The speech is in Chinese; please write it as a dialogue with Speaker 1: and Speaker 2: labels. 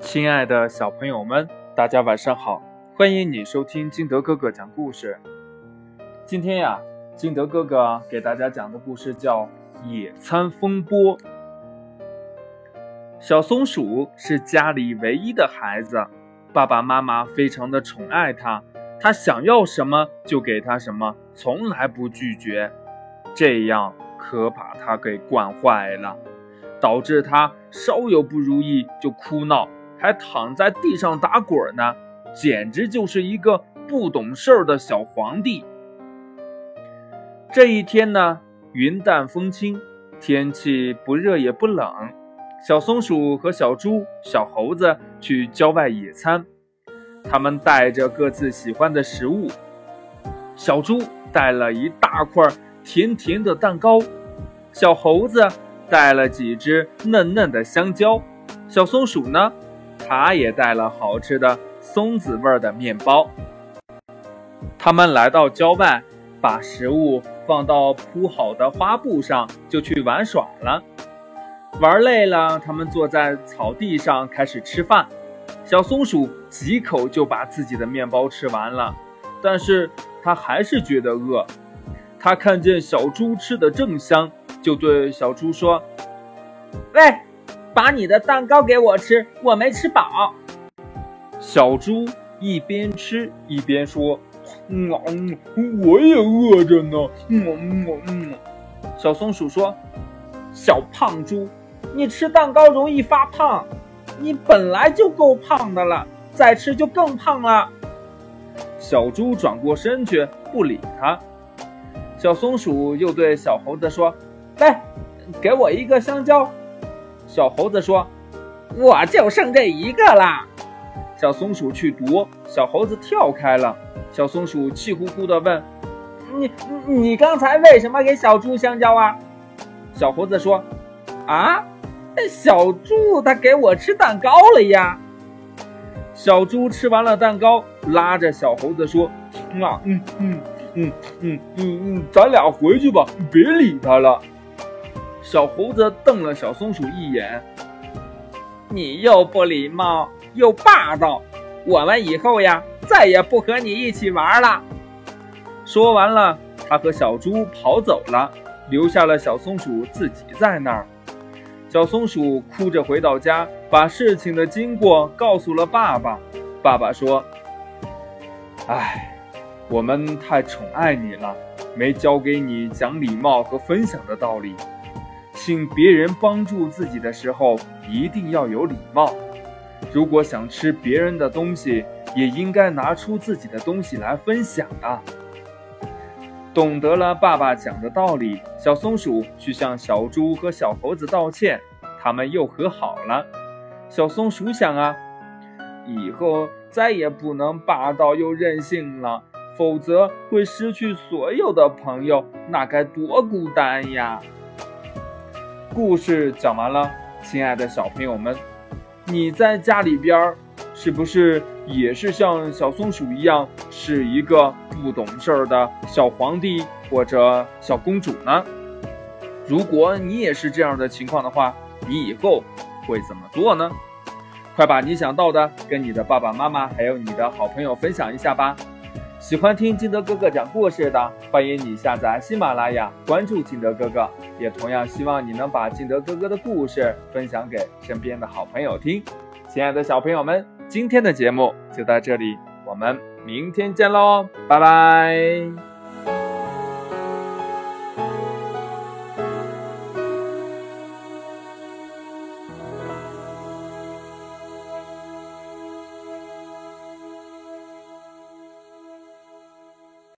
Speaker 1: 亲爱的小朋友们，大家晚上好！欢迎你收听金德哥哥讲故事。今天呀，金德哥哥给大家讲的故事叫《野餐风波》。小松鼠是家里唯一的孩子，爸爸妈妈非常的宠爱它，它想要什么就给它什么，从来不拒绝。这样可把它给惯坏了，导致它稍有不如意就哭闹。还躺在地上打滚呢，简直就是一个不懂事儿的小皇帝。这一天呢，云淡风轻，天气不热也不冷。小松鼠和小猪、小猴子去郊外野餐，他们带着各自喜欢的食物。小猪带了一大块甜甜的蛋糕，小猴子带了几只嫩嫩的香蕉，小松鼠呢？他也带了好吃的松子味的面包。他们来到郊外，把食物放到铺好的花布上，就去玩耍了。玩累了，他们坐在草地上开始吃饭。小松鼠几口就把自己的面包吃完了，但是他还是觉得饿。他看见小猪吃的正香，就对小猪说：“
Speaker 2: 喂。”把你的蛋糕给我吃，我没吃饱。
Speaker 1: 小猪一边吃一边说：“嗯，我也饿着呢。”嗯嗯嗯。
Speaker 2: 小松鼠说：“小胖猪，你吃蛋糕容易发胖，你本来就够胖的了，再吃就更胖了。”
Speaker 1: 小猪转过身去不理他。小松鼠又对小猴子说：“
Speaker 2: 来，给我一个香蕉。”小猴子说：“我就剩这一个啦。”
Speaker 1: 小松鼠去夺，小猴子跳开了。小松鼠气呼呼地问：“
Speaker 2: 你你刚才为什么给小猪香蕉啊？”小猴子说：“啊，小猪它给我吃蛋糕了呀。”
Speaker 1: 小猪吃完了蛋糕，拉着小猴子说：“啊，嗯嗯嗯嗯嗯嗯，咱俩回去吧，别理他了。”小猴子瞪了小松鼠一眼：“
Speaker 2: 你又不礼貌又霸道，我们以后呀再也不和你一起玩了。”
Speaker 1: 说完了，他和小猪跑走了，留下了小松鼠自己在那儿。小松鼠哭着回到家，把事情的经过告诉了爸爸。爸爸说：“哎，我们太宠爱你了，没教给你讲礼貌和分享的道理。”请别人帮助自己的时候，一定要有礼貌。如果想吃别人的东西，也应该拿出自己的东西来分享啊！懂得了爸爸讲的道理，小松鼠去向小猪和小猴子道歉，他们又和好了。小松鼠想啊，以后再也不能霸道又任性了，否则会失去所有的朋友，那该多孤单呀！故事讲完了，亲爱的小朋友们，你在家里边儿是不是也是像小松鼠一样，是一个不懂事儿的小皇帝或者小公主呢？如果你也是这样的情况的话，你以后会怎么做呢？快把你想到的跟你的爸爸妈妈还有你的好朋友分享一下吧。喜欢听金德哥哥讲故事的，欢迎你下载喜马拉雅，关注金德哥哥。也同样希望你能把金德哥哥的故事分享给身边的好朋友听。亲爱的小朋友们，今天的节目就到这里，我们明天见喽，拜拜。